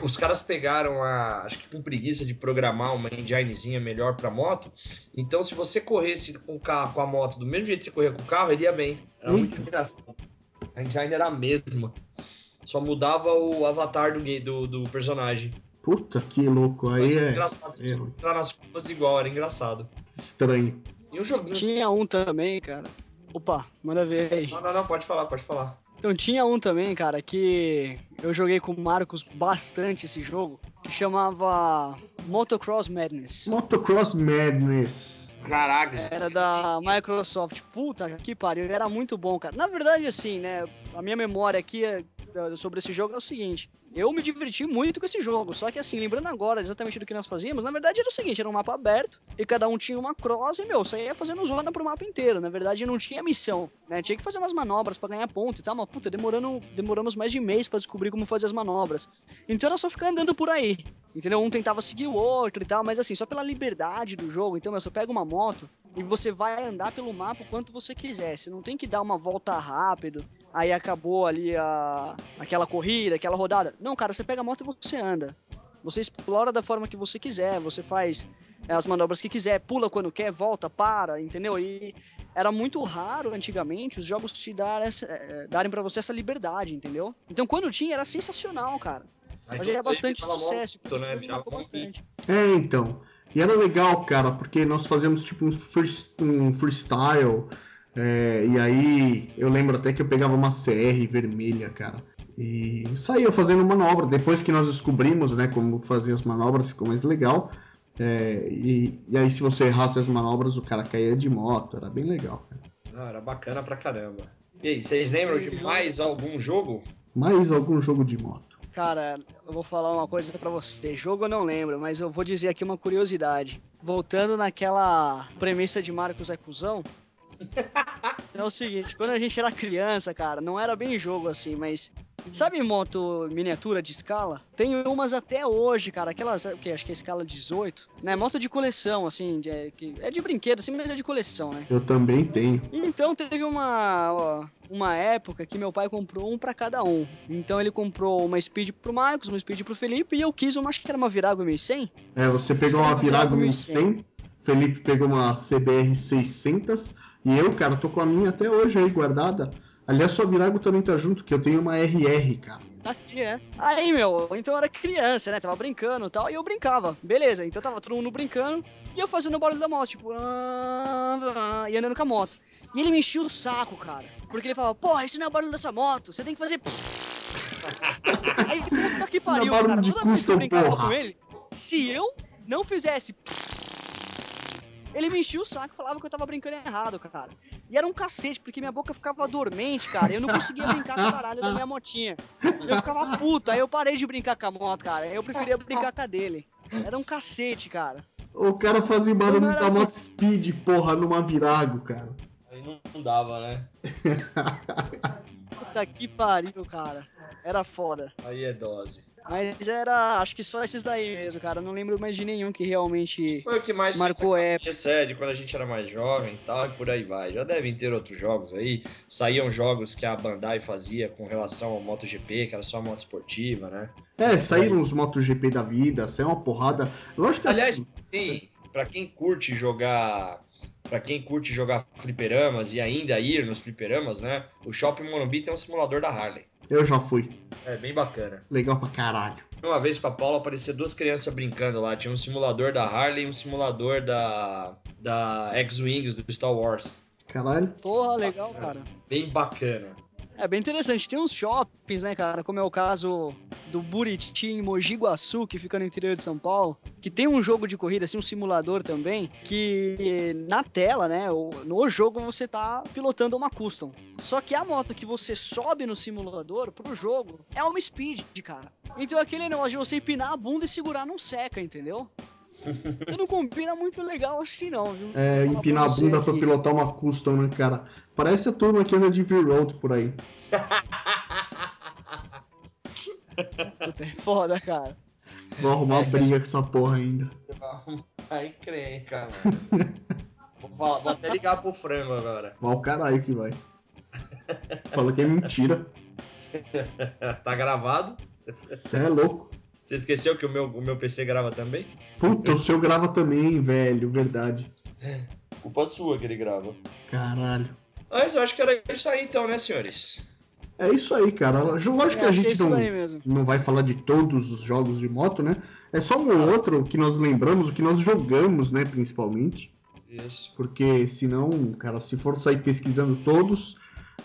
os caras pegaram a, acho que com preguiça de programar uma enginezinha melhor para moto. Então, se você corresse com o carro, com a moto, do mesmo jeito que você corria com o carro, ele ia bem. Era muito engraçado. A engine era a mesma. Só mudava o avatar do, do, do personagem. Puta que louco, aí era é. engraçado, você é. entrar nas curvas igual, era engraçado. Estranho. E o joguinho. Tinha um também, cara. Opa, manda ver aí. Não, não, não, pode falar, pode falar. Então tinha um também, cara, que eu joguei com o Marcos bastante esse jogo, que chamava Motocross Madness. Motocross Madness. Caraca, Era da Microsoft. Puta que pariu, era muito bom, cara. Na verdade, assim, né, a minha memória aqui é- sobre esse jogo é o seguinte. Eu me diverti muito com esse jogo, só que assim, lembrando agora exatamente do que nós fazíamos, na verdade era o seguinte, era um mapa aberto, e cada um tinha uma cross, e meu, saía fazendo zona pro mapa inteiro, na verdade não tinha missão, né, tinha que fazer umas manobras para ganhar ponto e tal, mas puta, demorando, demoramos mais de mês para descobrir como fazer as manobras, então era só ficar andando por aí, entendeu, um tentava seguir o outro e tal, mas assim, só pela liberdade do jogo, então, meu, você pega uma moto, e você vai andar pelo mapa o quanto você quiser, você não tem que dar uma volta rápido, aí acabou ali a aquela corrida, aquela rodada. Não, cara, você pega a moto e você anda. Você explora da forma que você quiser, você faz é, as manobras que quiser, pula quando quer, volta, para, entendeu? E era muito raro antigamente os jogos te dar essa, é, darem para você essa liberdade, entendeu? Então quando tinha era sensacional, cara. Aí Fazia tudo bastante sucesso, moto, né? Virava bastante. É, então. E era legal, cara, porque nós fazíamos tipo um, free- um freestyle. É, e aí eu lembro até que eu pegava uma CR vermelha, cara. E saía fazendo manobra. Depois que nós descobrimos, né, como fazer as manobras, ficou mais legal. É, e, e aí, se você errasse as manobras, o cara caía de moto. Era bem legal, cara. Não, era bacana pra caramba. E aí, vocês lembram de mais algum jogo? Mais algum jogo de moto. Cara, eu vou falar uma coisa pra você. Jogo eu não lembro, mas eu vou dizer aqui uma curiosidade. Voltando naquela premissa de Marcos é cuzão. É o seguinte, quando a gente era criança, cara, não era bem jogo assim, mas. Sabe moto miniatura de escala? Tem umas até hoje, cara. Aquelas, o que? Acho que é escala 18. Né? Moto de coleção, assim, de- é, é de brinquedo, assim, mas é de coleção, né? Eu também tenho. Então teve uma ó, uma época que meu pai comprou um pra cada um. Então ele comprou uma Speed pro Marcos, uma Speed pro Felipe e eu quis uma, acho que era uma Virago 1100. É, você pegou uma Virago 1100, Felipe pegou uma CBR 600 e eu, cara, tô com a minha até hoje aí guardada. Aliás, sua Virago também tá junto, que eu tenho uma RR, cara. Tá aqui, é. Aí, meu, então eu era criança, né? Tava brincando e tal, e eu brincava. Beleza, então tava todo mundo brincando e eu fazendo o barulho da moto, tipo, ah, e andando com a moto. E ele me enchia o saco, cara. Porque ele falava, porra, isso não é o barulho dessa moto, você tem que fazer. Aí, puta que é pariu, cara. de Toda vez que eu brincava porra. com ele, se eu não fizesse. Ele me enchia o saco e falava que eu tava brincando errado, cara. E era um cacete, porque minha boca ficava dormente, cara. e Eu não conseguia brincar com o caralho da minha motinha. Eu ficava puta, aí eu parei de brincar com a moto, cara. Eu preferia brincar com a dele. Era um cacete, cara. O cara fazia barulho era da moto Speed, porra, numa Virago, cara. Aí não, não dava, né? Puta que pariu, cara. Era foda. Aí é dose. Mas era, acho que só esses daí mesmo, cara. Eu não lembro mais de nenhum que realmente. Foi o que mais Marcou fez a cabeça, é, de quando a gente era mais jovem e tal, e por aí vai. Já devem ter outros jogos aí. Saíam jogos que a Bandai fazia com relação ao MotoGP, que era só moto esportiva, né? É, saíram os MotoGP da vida, saiu uma porrada. Lógico que Aliás, assim, quem, pra quem curte jogar. Pra quem curte jogar fliperamas e ainda ir nos fliperamas, né? O Shopping Morumbi tem um simulador da Harley. Eu já fui. É bem bacana. Legal pra caralho. uma vez com a Paula, aparecia duas crianças brincando lá. Tinha um simulador da Harley e um simulador da, da X-Wings do Star Wars. Caralho. Porra, legal, cara. Bem bacana. É bem interessante. Tem uns shoppings, né, cara? Como é o caso do Buriti em Mogi Guaçu, que fica no interior de São Paulo, que tem um jogo de corrida, assim, um simulador também, que na tela, né, no jogo você tá pilotando uma custom. Só que a moto que você sobe no simulador pro jogo é uma speed, cara. Então aquele negócio de você empinar a bunda e segurar não seca, entendeu? Então não combina muito legal assim não, viu? É, empinar a bunda aqui. pra pilotar uma custom, né, cara? Parece a turma que anda de V-Road por aí. Puta, é foda, cara. Vou arrumar é, briga com essa porra ainda. Aí encrenca, vou, vou até ligar pro frango agora. Vai o caralho que vai. Falou que é mentira. tá gravado? Você é louco. Você esqueceu que o meu, o meu PC grava também? Puta, o seu grava também, velho, verdade. Culpa sua que ele grava. Caralho. Mas eu acho que era isso aí então, né, senhores? É isso aí, cara. Lógico que a gente não, não vai falar de todos os jogos de moto, né? É só um ou outro que nós lembramos, o que nós jogamos, né, principalmente. Isso. Porque senão, cara, se for sair pesquisando todos,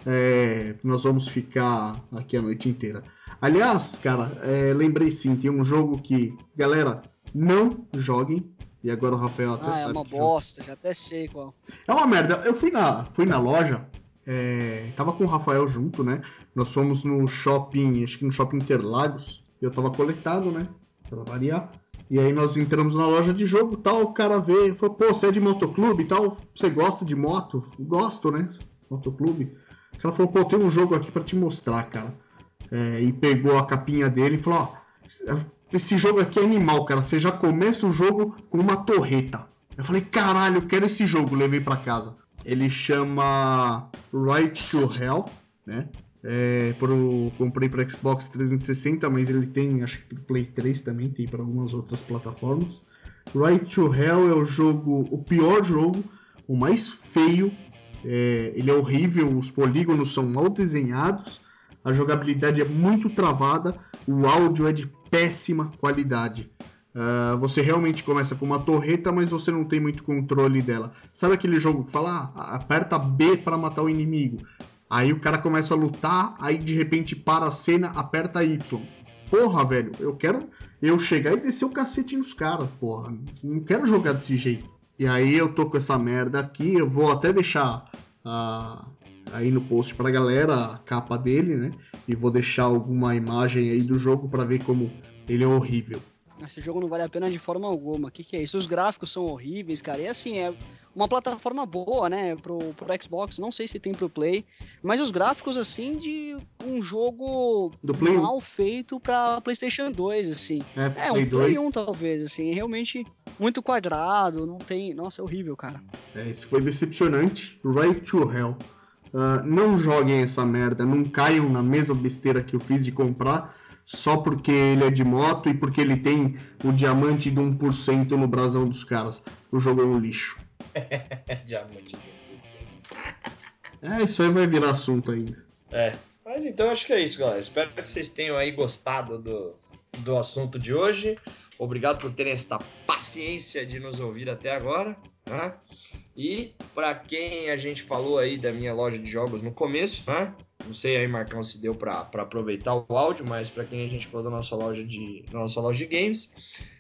é, nós vamos ficar aqui a noite inteira. Aliás, cara, é, lembrei sim, tem um jogo que, galera, não joguem. E agora o Rafael até ah, é sabe. é uma bosta, jogo. já até sei qual. É uma merda. Eu fui na, fui na loja, é, tava com o Rafael junto, né? Nós fomos no shopping, acho que no shopping Interlagos. Eu tava coletado, né? Pra variar. E aí nós entramos na loja de jogo tal, o cara veio, falou, pô, você é de motoclube e tal, você gosta de moto? Gosto, né? Motoclube. O cara falou, pô, tem um jogo aqui para te mostrar, cara. É, e pegou a capinha dele e falou, ó, esse jogo aqui é animal, cara. Você já começa o jogo com uma torreta. Eu falei, caralho, eu quero esse jogo, levei para casa. Ele chama Right to Hell, né? É, pro, comprei para Xbox 360, mas ele tem, acho que Play 3 também, tem para algumas outras plataformas. Right to Hell é o jogo, o pior jogo, o mais feio é, ele é horrível, os polígonos são mal desenhados, a jogabilidade é muito travada, o áudio é de péssima qualidade. Uh, você realmente começa com uma torreta, mas você não tem muito controle dela. Sabe aquele jogo que fala, ah, aperta B para matar o inimigo? Aí o cara começa a lutar, aí de repente para a cena, aperta Y. Porra, velho, eu quero eu chegar e descer o cacete nos caras, porra. Não quero jogar desse jeito. E aí eu tô com essa merda aqui, eu vou até deixar uh, aí no post pra galera a capa dele, né? E vou deixar alguma imagem aí do jogo para ver como ele é horrível. Esse jogo não vale a pena de forma alguma. O que, que, é isso? Os gráficos são horríveis, cara. E assim, é uma plataforma boa, né? Pro, pro Xbox. Não sei se tem pro Play. Mas os gráficos, assim, de um jogo mal feito pra PlayStation 2, assim. É, é um Play 1, talvez, assim. Realmente muito quadrado. Não tem. Nossa, é horrível, cara. É, isso foi decepcionante. Right to Hell. Uh, não joguem essa merda. Não caiam na mesma besteira que eu fiz de comprar só porque ele é de moto e porque ele tem o diamante de 1% no brasão dos caras. O jogo é um lixo. diamante de 1%. É, isso aí vai virar assunto ainda. É. Mas então acho que é isso, galera. Espero que vocês tenham aí gostado do, do assunto de hoje. Obrigado por terem esta paciência de nos ouvir até agora. Né? E para quem a gente falou aí da minha loja de jogos no começo, né? Não sei aí, Marcão, se deu para aproveitar o áudio, mas para quem a gente falou da nossa loja de, nossa loja de games,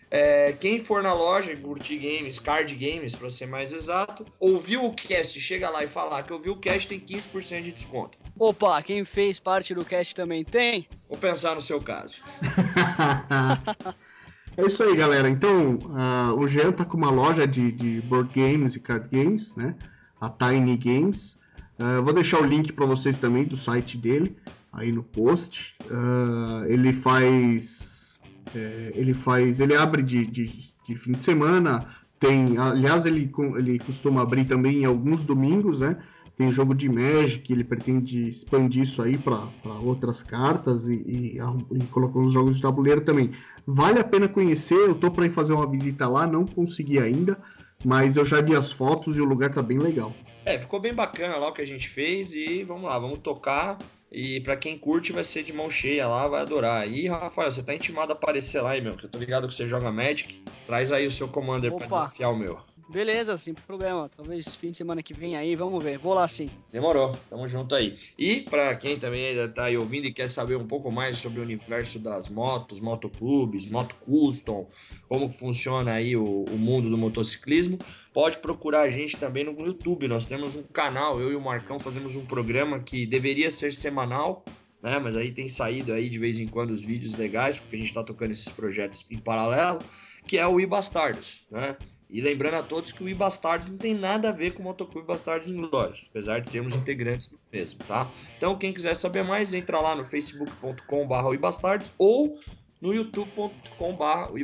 é, quem for na loja curtir games, card games para ser mais exato, ouviu o cast, chega lá e falar que ouviu o cast tem 15% de desconto. Opa, quem fez parte do cast também tem? Vou pensar no seu caso. é isso aí, galera. Então, uh, o Jean tá com uma loja de, de board games e card games, né? A Tiny Games. Uh, vou deixar o link para vocês também do site dele aí no post. Uh, ele faz, é, ele faz, ele abre de, de, de, fim de semana. Tem, aliás, ele, ele costuma abrir também em alguns domingos, né? Tem jogo de Magic, ele pretende expandir isso aí para outras cartas e, e, e colocou os jogos de tabuleiro também. Vale a pena conhecer, eu tô para ir fazer uma visita lá, não consegui ainda, mas eu já vi as fotos e o lugar tá bem legal. É, ficou bem bacana lá o que a gente fez e vamos lá, vamos tocar E para quem curte, vai ser de mão cheia lá, vai adorar. E, Rafael, você tá intimado a aparecer lá, hein, meu? Que eu tô ligado que você joga Magic. Traz aí o seu Commander Opa. pra desafiar o meu. Beleza, sem problema. Talvez fim de semana que vem aí, vamos ver. Vou lá sim. Demorou, tamo junto aí. E para quem também ainda tá aí ouvindo e quer saber um pouco mais sobre o universo das motos, motoclubes, moto custom, como funciona aí o, o mundo do motociclismo, pode procurar a gente também no YouTube. Nós temos um canal, eu e o Marcão fazemos um programa que deveria ser semanal, né? Mas aí tem saído aí de vez em quando os vídeos legais, porque a gente está tocando esses projetos em paralelo, que é o iBastardos, né? E lembrando a todos que o iBastardos não tem nada a ver com o Motoclube Bastardos Inglórios, apesar de sermos integrantes do mesmo, tá? Então, quem quiser saber mais, entra lá no facebook.com.br ou no youtube.com.br o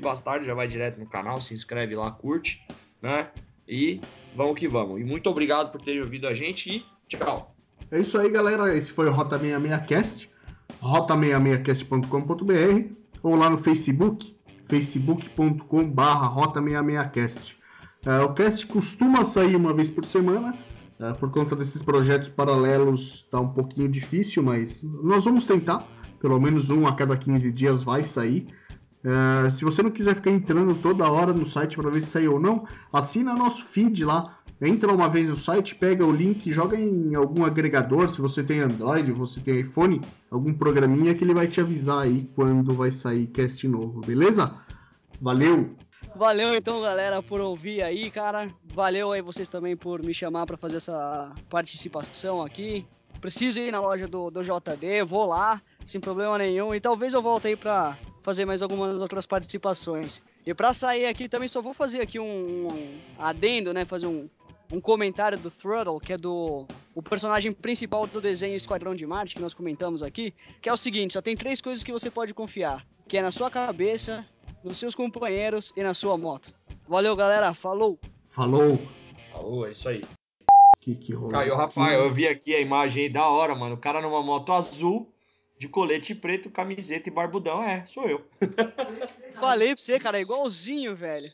já vai direto no canal, se inscreve lá, curte, né? E vamos que vamos. E muito obrigado por terem ouvido a gente e tchau! É isso aí, galera. Esse foi o Rota 66cast, rota66cast.com.br ou lá no Facebook, facebook.com.br rota66cast. Uh, o cast costuma sair uma vez por semana, uh, por conta desses projetos paralelos está um pouquinho difícil, mas nós vamos tentar. Pelo menos um a cada 15 dias vai sair. Uh, se você não quiser ficar entrando toda hora no site para ver se saiu ou não, assina nosso feed lá. Entra uma vez no site, pega o link, joga em algum agregador. Se você tem Android, você tem iPhone, algum programinha que ele vai te avisar aí quando vai sair cast novo, beleza? Valeu! Valeu então, galera, por ouvir aí, cara. Valeu aí vocês também por me chamar para fazer essa participação aqui. Preciso ir na loja do, do JD, vou lá, sem problema nenhum. E talvez eu volte aí pra fazer mais algumas outras participações. E para sair aqui também só vou fazer aqui um, um adendo, né? Fazer um, um comentário do Throttle, que é do o personagem principal do desenho Esquadrão de Marte, que nós comentamos aqui, que é o seguinte, só tem três coisas que você pode confiar, que é na sua cabeça, nos seus companheiros e na sua moto. Valeu, galera. Falou. Falou. Falou, é isso aí. Que que rolou? Caiu, Rafael, eu vi aqui a imagem aí da hora, mano. O cara numa moto azul, de colete preto, camiseta e barbudão. É, sou eu. Falei pra você, cara, é igualzinho, velho.